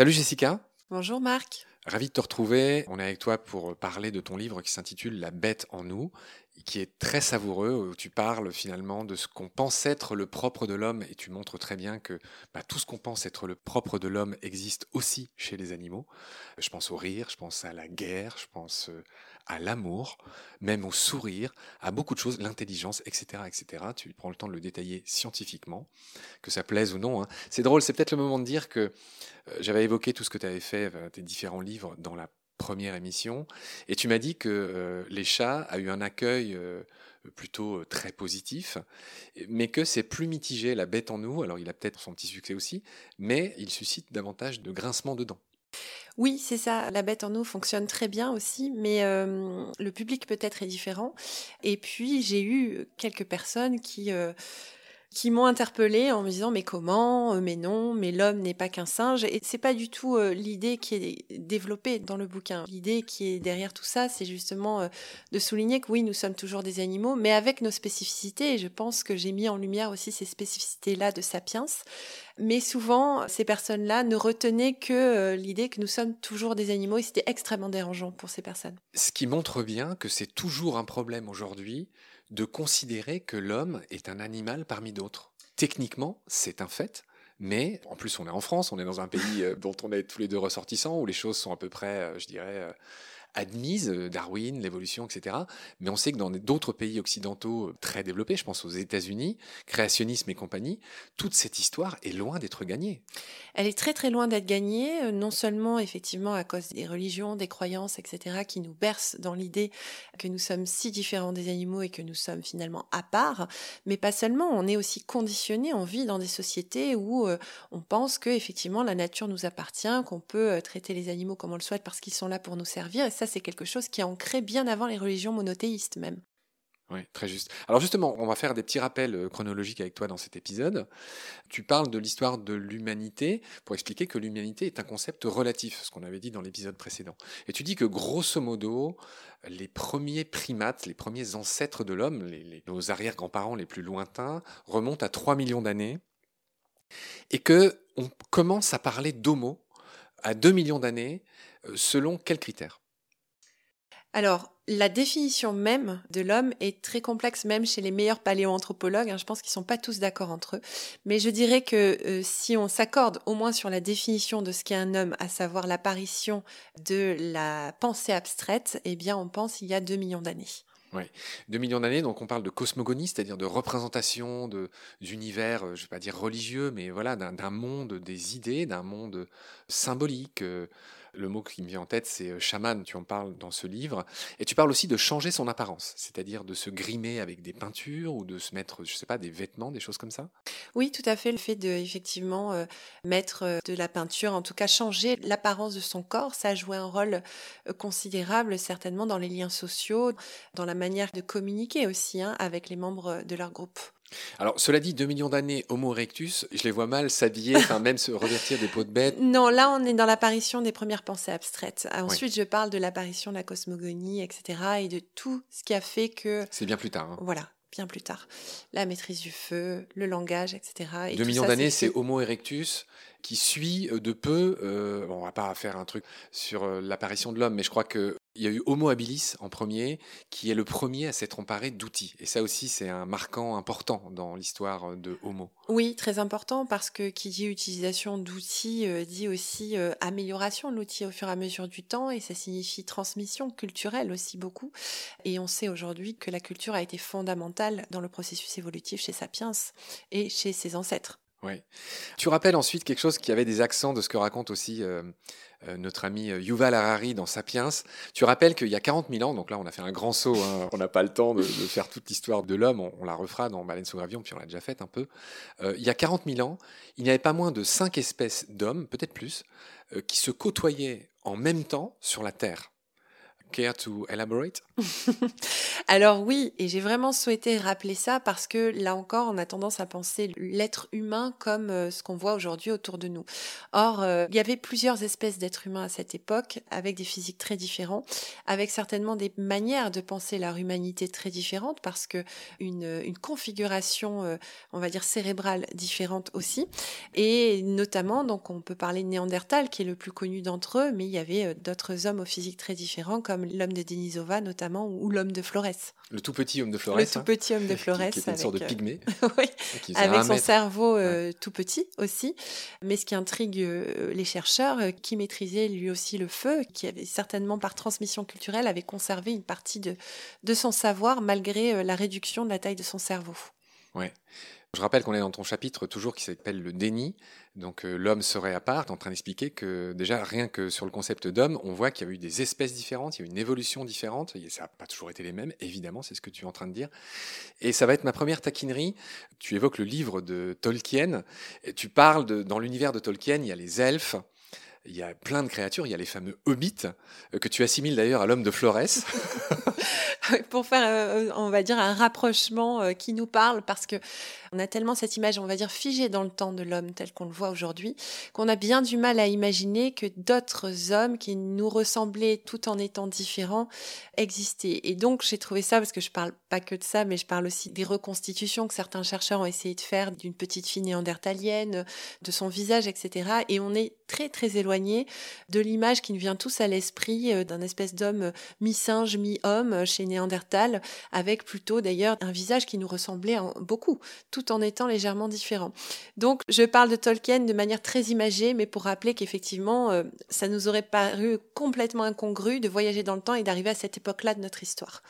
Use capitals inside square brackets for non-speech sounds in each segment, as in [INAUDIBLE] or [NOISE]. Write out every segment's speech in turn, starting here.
Salut Jessica. Bonjour Marc. Ravi de te retrouver. On est avec toi pour parler de ton livre qui s'intitule La bête en nous, qui est très savoureux, où tu parles finalement de ce qu'on pense être le propre de l'homme, et tu montres très bien que bah, tout ce qu'on pense être le propre de l'homme existe aussi chez les animaux. Je pense au rire, je pense à la guerre, je pense euh, à l'amour, même au sourire, à beaucoup de choses, l'intelligence, etc., etc. Tu prends le temps de le détailler scientifiquement, que ça plaise ou non. Hein. C'est drôle, c'est peut-être le moment de dire que euh, j'avais évoqué tout ce que tu avais fait, euh, tes différents livres, dans la première émission, et tu m'as dit que euh, Les Chats a eu un accueil plutôt très positif, mais que c'est plus mitigé, La Bête en nous, alors il a peut-être son petit succès aussi, mais il suscite davantage de grincements dedans. Oui, c'est ça. La bête en nous fonctionne très bien aussi, mais le public peut-être est différent. Et puis, j'ai eu quelques personnes qui qui m'ont interpellée en me disant mais comment euh, mais non mais l'homme n'est pas qu'un singe. Et c'est pas du tout euh, l'idée qui est développée dans le bouquin. L'idée qui est derrière tout ça c'est justement euh, de souligner que oui nous sommes toujours des animaux mais avec nos spécificités. Et je pense que j'ai mis en lumière aussi ces spécificités là de sapiens. Mais souvent ces personnes là ne retenaient que l'idée que nous sommes toujours des animaux et c'était extrêmement dérangeant pour ces personnes. Ce qui montre bien que c'est toujours un problème aujourd'hui de considérer que l'homme est un animal parmi d'autres. Techniquement, c'est un fait, mais en plus on est en France, on est dans un pays euh, dont on est tous les deux ressortissants, où les choses sont à peu près, euh, je dirais, euh, admise, euh, Darwin, l'évolution, etc. Mais on sait que dans d'autres pays occidentaux euh, très développés, je pense aux États-Unis, créationnisme et compagnie, toute cette histoire est loin d'être gagnée. Elle est très très loin d'être gagnée, euh, non seulement effectivement à cause des religions, des croyances, etc., qui nous bercent dans l'idée que nous sommes si différents des animaux et que nous sommes finalement à part, mais pas seulement, on est aussi conditionné, on vit dans des sociétés où on pense que effectivement la nature nous appartient, qu'on peut traiter les animaux comme on le souhaite parce qu'ils sont là pour nous servir, ça, c'est quelque chose qui est ancré bien avant les religions monothéistes même. Oui, très juste. Alors justement, on va faire des petits rappels euh, chronologiques avec toi dans cet épisode. Tu parles de l'histoire de l'humanité pour expliquer que l'humanité est un concept relatif, ce qu'on avait dit dans l'épisode précédent. Et tu dis que grosso modo, les premiers primates, les premiers ancêtres de l'homme, nos arrière-grands-parents les plus lointains, remontent à 3 millions d'années et que on commence à parler d'homo à 2 millions d'années euh, selon quels critères? Alors, la définition même de l'homme est très complexe, même chez les meilleurs paléoanthropologues. Hein. je pense qu'ils ne sont pas tous d'accord entre eux. Mais je dirais que euh, si on s'accorde au moins sur la définition de ce qu'est un homme, à savoir l'apparition de la pensée abstraite, eh bien, on pense il y a 2 millions d'années. Oui, 2 millions d'années, donc on parle de cosmogonie, c'est-à-dire de représentation d'univers, euh, je ne vais pas dire religieux, mais voilà, d'un monde des idées, d'un monde symbolique. Euh, le mot qui me vient en tête, c'est euh, chaman, tu en parles dans ce livre. Et tu parles aussi de changer son apparence, c'est-à-dire de se grimer avec des peintures ou de se mettre, je ne sais pas, des vêtements, des choses comme ça? Oui, tout à fait. Le fait de, effectivement, euh, mettre euh, de la peinture, en tout cas changer l'apparence de son corps, ça a joué un rôle considérable, certainement, dans les liens sociaux, dans la manière de communiquer aussi hein, avec les membres de leur groupe. Alors, cela dit, 2 millions d'années, Homo erectus, je les vois mal s'habiller, enfin même se revêtir des peaux de bête. [LAUGHS] Non, là, on est dans l'apparition des premières pensées abstraites. Ensuite, je parle de l'apparition de la cosmogonie, etc., et de tout ce qui a fait que... C'est bien plus tard. Hein. Voilà, bien plus tard. La maîtrise du feu, le langage, etc. 2 millions d'années, c'est Homo erectus qui suit euh, de peu, euh, bon, on va pas faire un truc sur euh, l'apparition de l'homme, mais je crois que il y a eu Homo habilis en premier, qui est le premier à s'être emparé d'outils. Et ça aussi, c'est un marquant important dans l'histoire de Homo. Oui, très important, parce que qui dit utilisation d'outils euh, dit aussi euh, amélioration de l'outil au fur et à mesure du temps, et ça signifie transmission culturelle aussi beaucoup. Et on sait aujourd'hui que la culture a été fondamentale dans le processus évolutif chez Sapiens et chez ses ancêtres. Oui. Tu rappelles ensuite quelque chose qui avait des accents de ce que raconte aussi euh, euh, notre ami euh, Yuval Harari dans Sapiens. Tu rappelles qu'il y a 40 000 ans, donc là on a fait un grand saut, hein, on n'a pas le temps de, faire toute l'histoire de l'homme, on, la refera dans Baleine sous gravion, puis on l'a déjà faite un peu. il y a 40 000 ans, il n'y avait pas moins de 5 espèces d'hommes, peut-être plus, qui se côtoyaient en même temps sur la Terre Care to elaborate? [LAUGHS] Alors oui, et j'ai vraiment souhaité rappeler ça parce que là encore, on a tendance à penser l'être humain comme euh, ce qu'on voit aujourd'hui autour de nous. Or, euh, il y avait plusieurs espèces d'êtres humains à cette époque, avec des physiques très différents, avec certainement des manières de penser leur humanité très différentes, parce que une, configuration, euh, on va dire cérébrale différente aussi, et notamment, donc on peut parler de Néandertal qui est le plus connu d'entre eux, mais il y avait d'autres hommes aux physiques très différents, comme l'homme de Denisova notamment, ou l'homme de Flores. Le tout petit homme de Flores. Le tout petit homme de [LAUGHS] Flores. qui, était une sorte de pygmée. [LAUGHS] oui, avec son cerveau euh, tout petit aussi. Mais ce qui intrigue euh, les chercheurs, euh, qui maîtrisait lui aussi le feu, qui avait certainement par transmission culturelle avait conservé une partie de, de son savoir malgré la réduction de la taille de son cerveau. Ouais. Je rappelle qu'on est dans ton chapitre toujours qui s'appelle le déni. Donc euh, l'homme serait à part, en train d'expliquer que déjà rien que sur le concept d'homme, on voit qu'il y a eu des espèces différentes, il y a eu une évolution différente, ça n'a pas toujours été les mêmes, évidemment, c'est ce que tu es en train de dire. Et ça va être ma première taquinerie. Tu évoques le livre de Tolkien, tu parles de, dans l'univers de Tolkien, il y a les elfes, il y a plein de créatures, il y a les fameux hobbits, euh, que tu assimiles d'ailleurs à l'homme de Flores. [LAUGHS] Pour faire, euh, on va dire, un rapprochement qui nous parle, parce que on a tellement cette image, on va dire, figée dans le temps de l'homme tel qu'on le voit aujourd'hui, qu'on a bien du mal à imaginer que d'autres hommes qui nous ressemblaient tout en étant différents existaient. Et donc, j'ai trouvé ça, parce que je parle pas que de ça, mais je parle aussi des reconstitutions que certains chercheurs ont essayé de faire d'une petite fille néandertalienne, de son visage, etc. Et on est très, très éloigné de l'image qui nous vient tous à l'esprit euh, d'un espèce d'homme mi-singe, mi-homme chez Néandertal, avec plutôt d'ailleurs un visage qui nous ressemblait beaucoup tout en étant légèrement différent. Donc je parle de Tolkien de manière très imagée, mais pour rappeler qu'effectivement, euh, ça nous aurait paru complètement incongru de voyager dans le temps et d'arriver à cette époque-là de notre histoire.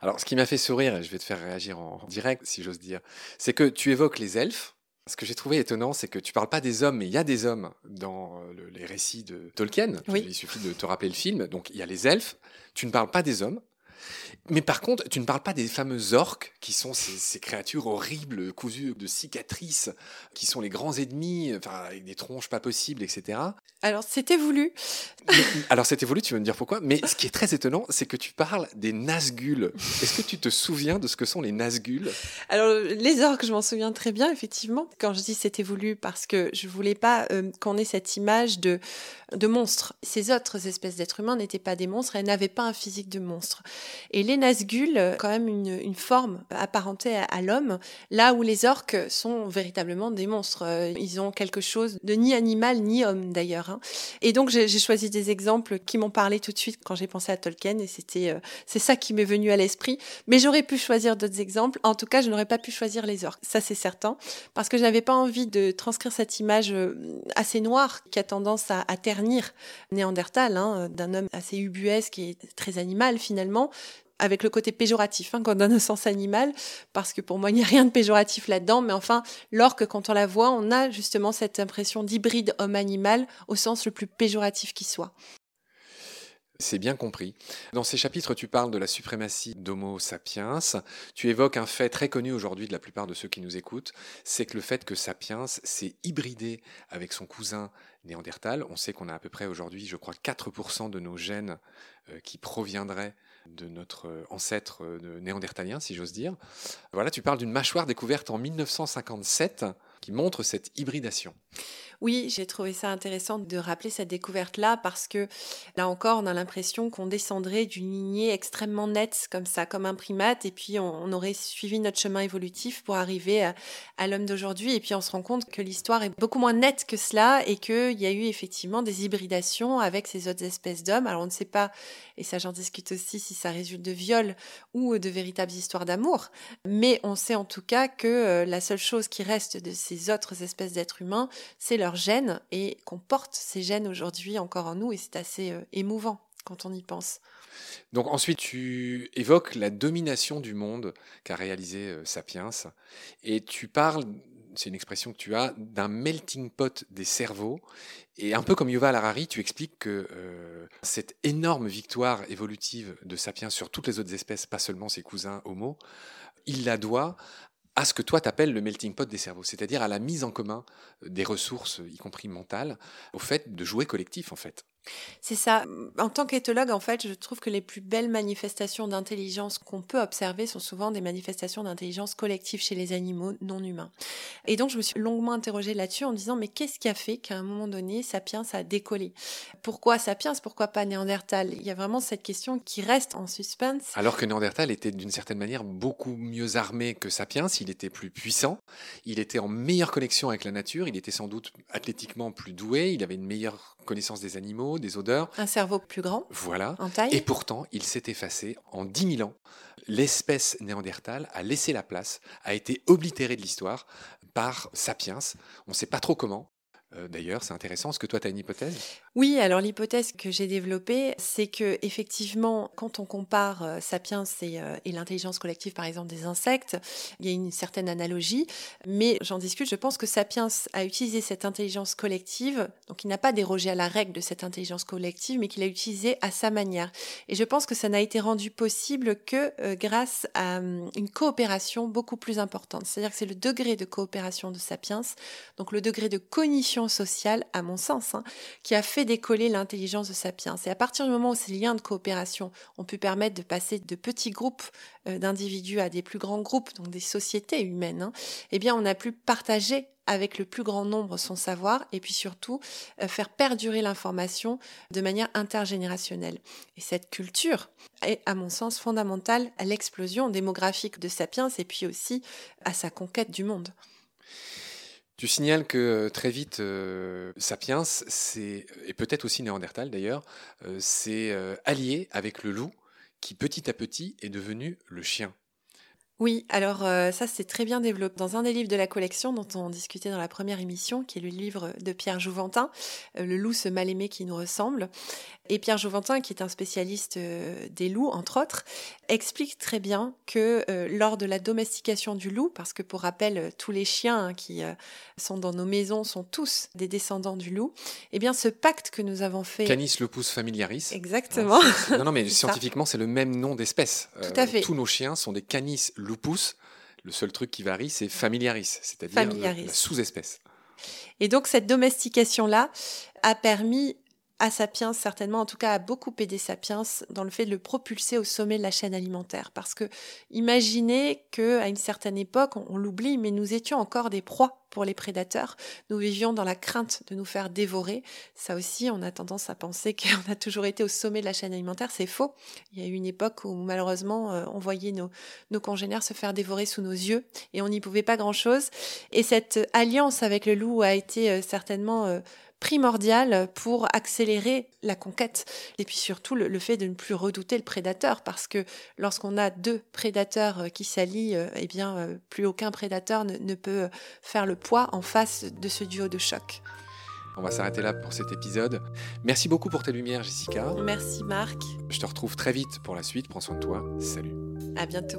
Alors ce qui m'a fait sourire, et je vais te faire réagir en direct si j'ose dire, c'est que tu évoques les elfes. Ce que j'ai trouvé étonnant, c'est que tu parles pas des hommes, mais il y a des hommes dans euh, les récits de Tolkien. Il suffit de te rappeler le film. Donc il y a les elfes. Tu ne parles pas des hommes. Mais par contre, tu ne parles pas des fameux orques, qui sont ces, créatures horribles, cousues de cicatrices, qui sont les grands ennemis, enfin, avec des tronches pas possibles, etc. Alors, c'était voulu. alors, c'était voulu, tu vas me dire pourquoi? Mais ce qui est très étonnant, c'est que tu parles des Nazgûl. Est-ce que tu te souviens de ce que sont les Nazgûl Alors, les orques, je m'en souviens très bien, effectivement. Quand je dis c'était voulu, parce que je voulais pas euh, qu'on ait cette image de, de monstres. Ces autres espèces d'êtres humains n'étaient pas des monstres, elles n'avaient pas un physique de monstre. Et les Nazgûl, quand même une, forme apparentée à, l'homme, là où les orques sont véritablement des monstres. Euh, ils ont quelque chose de ni animal ni homme d'ailleurs. Hein. Et donc j'ai choisi des exemples qui m'ont parlé tout de suite quand j'ai pensé à Tolkien et c'était euh, c'est ça qui m'est venu à l'esprit. Mais j'aurais pu choisir d'autres exemples. En tout cas, je n'aurais pas pu choisir les orques. Ça c'est certain parce que je n'avais pas envie de transcrire cette image euh, assez noire qui a tendance à, ternir Néandertal, hein, d'un homme assez ubuesque et très animal finalement, avec le côté péjoratif hein, qu'on donne au sens animal, parce que pour moi, il n'y a rien de péjoratif là-dedans, mais enfin, lorsque quand on la voit, on a justement cette impression d'hybride homme-animal au sens le plus péjoratif qui soit. C'est bien compris. Dans ces chapitres, tu parles de la suprématie d'Homo sapiens. Tu évoques un fait très connu aujourd'hui de la plupart de ceux qui nous écoutent, c'est que le fait que sapiens s'est hybridé avec son cousin néandertal. On sait qu'on a à peu près aujourd'hui, je crois, 4% de nos gènes euh, qui proviendraient de notre ancêtre euh, néandertalien, si j'ose dire. Voilà, tu parles d'une mâchoire découverte en 1957 qui montre cette hybridation. Oui, j'ai trouvé ça intéressant de rappeler cette découverte-là parce que là encore, on a l'impression qu'on descendrait d'une lignée extrêmement nette comme ça, comme un primate, et puis on, aurait suivi notre chemin évolutif pour arriver à, l'homme d'aujourd'hui. Et puis on se rend compte que l'histoire est beaucoup moins nette que cela et qu'il y a eu effectivement des hybridations avec ces autres espèces d'hommes. Alors on ne sait pas, et ça j'en discute aussi, si ça résulte de viol ou de véritables histoires d'amour, mais on sait en tout cas que euh, la seule chose qui reste de ces autres espèces d'êtres humains, c'est leur gènes et qu'on porte ces gènes aujourd'hui encore en nous et c'est assez euh, émouvant quand on y pense. Donc ensuite, tu évoques la domination du monde qu'a réalisé euh, Sapiens et tu parles c'est une expression que tu as, d'un melting pot des cerveaux. Et un peu comme Yuval Harari, tu expliques que euh, cette énorme victoire évolutive de Sapiens sur toutes les autres espèces, pas seulement ses cousins Homo, il la doit à ce que toi t'appelles le melting pot des cerveaux, c'est-à-dire à la mise en commun euh, des ressources, y compris mentales, au fait de jouer collectif en fait. C'est ça. En tant qu'éthologue, en fait, je trouve que les plus belles manifestations d'intelligence qu'on peut observer sont souvent des manifestations d'intelligence collective chez les animaux non humains. Et donc, je me suis longuement interrogée là-dessus en me disant, mais qu'est-ce qui a fait qu'à un moment donné, Sapiens a décollé? Pourquoi Sapiens? Pourquoi pas Néandertal? Il y a vraiment cette question qui reste en suspense. Alors que Néandertal était d'une certaine manière beaucoup mieux armé que Sapiens, il était plus puissant, il était en meilleure connexion avec la nature, il était sans doute athlétiquement plus doué, il avait une meilleure connaissance des animaux, des odeurs. Un cerveau plus grand. Voilà. En taille. Et pourtant, il s'est effacé en 10 000 ans. L'espèce néandertale a laissé la place, a été oblitérée de l'histoire par Sapiens. On ne sait pas trop comment. Euh, d'ailleurs, c'est intéressant. Est-ce que toi, tu as une hypothèse? Oui, alors l'hypothèse que j'ai développée, c'est que effectivement, quand on compare euh, Sapiens euh, et, l'intelligence collective, par exemple, des insectes, il y a une certaine analogie. Mais j'en discute, je pense que Sapiens a utilisé cette intelligence collective, donc il n'a pas dérogé à la règle de cette intelligence collective, mais qu'il a utilisé à sa manière. Et je pense que ça n'a été rendu possible que grâce à hum, une coopération beaucoup plus importante. C'est-à-dire que c'est le degré de coopération de Sapiens, donc le degré de cognition sociale, à mon sens, hein, qui a fait décoller l'intelligence de Sapiens. Et à partir du moment où ces liens de coopération ont pu permettre de passer de petits groupes euh, d'individus à des plus grands groupes, donc des sociétés humaines, hein, eh bien, on a pu partager avec le plus grand nombre son savoir et puis surtout euh, faire perdurer l'information de manière intergénérationnelle. Et cette culture est, à mon sens, fondamentale à l'explosion démographique de Sapiens et puis aussi à sa conquête du monde. Tu signales que euh, très vite, euh, Sapiens, et peut-être aussi Néandertal d'ailleurs, euh, c'est allié avec le loup qui petit à petit est devenu le chien. Oui, alors ça c'est très bien développé dans un des livres de la collection dont on discutait dans la première émission, qui est le livre de Pierre Jouventin, Le loup ce mal aimé qui nous ressemble. Et Pierre Jouventin, qui est un spécialiste euh, des loups, entre autres, explique très bien que euh, lors de la domestication du loup, parce que pour rappel, euh, tous les chiens hein, qui sont dans nos maisons sont tous des descendants du loup, eh bien ce pacte que nous avons fait... Canis lupus familiaris. Exactement. non, non, mais [LAUGHS] scientifiquement, c'est le même nom d'espèce. Tout à fait. Tous nos chiens sont des Canis lupus. Le seul truc qui varie, c'est familiaris, c'est-à-dire la sous-espèce. Et donc cette domestication-là a permis à Sapiens, certainement, en tout cas, a beaucoup aidé Sapiens dans le fait de le propulser au sommet de la chaîne alimentaire. Parce que imaginez que à une certaine époque, on, l'oublie, mais nous étions encore des proies pour les prédateurs. Nous vivions dans la crainte de nous faire dévorer. Ça aussi, on a tendance à penser qu'on [LAUGHS] a toujours été au sommet de la chaîne alimentaire. C'est faux. Il y a eu une époque où malheureusement, euh, on voyait nos, nos congénères se faire dévorer sous nos yeux et on n'y pouvait pas grand-chose. Et cette alliance avec le loup a été euh, certainement euh, primordial pour accélérer la conquête. Et puis surtout le, fait de ne plus redouter le prédateur, parce que lorsqu'on a deux prédateurs euh, qui s'allient, euh, eh bien, euh, plus aucun prédateur ne, peut faire le poids en face de ce duo de choc. On va s'arrêter là pour cet épisode. Merci beaucoup pour tes lumières, Jessica. Merci, Marc. Je te retrouve très vite pour la suite. Prends soin de toi. Salut. À bientôt.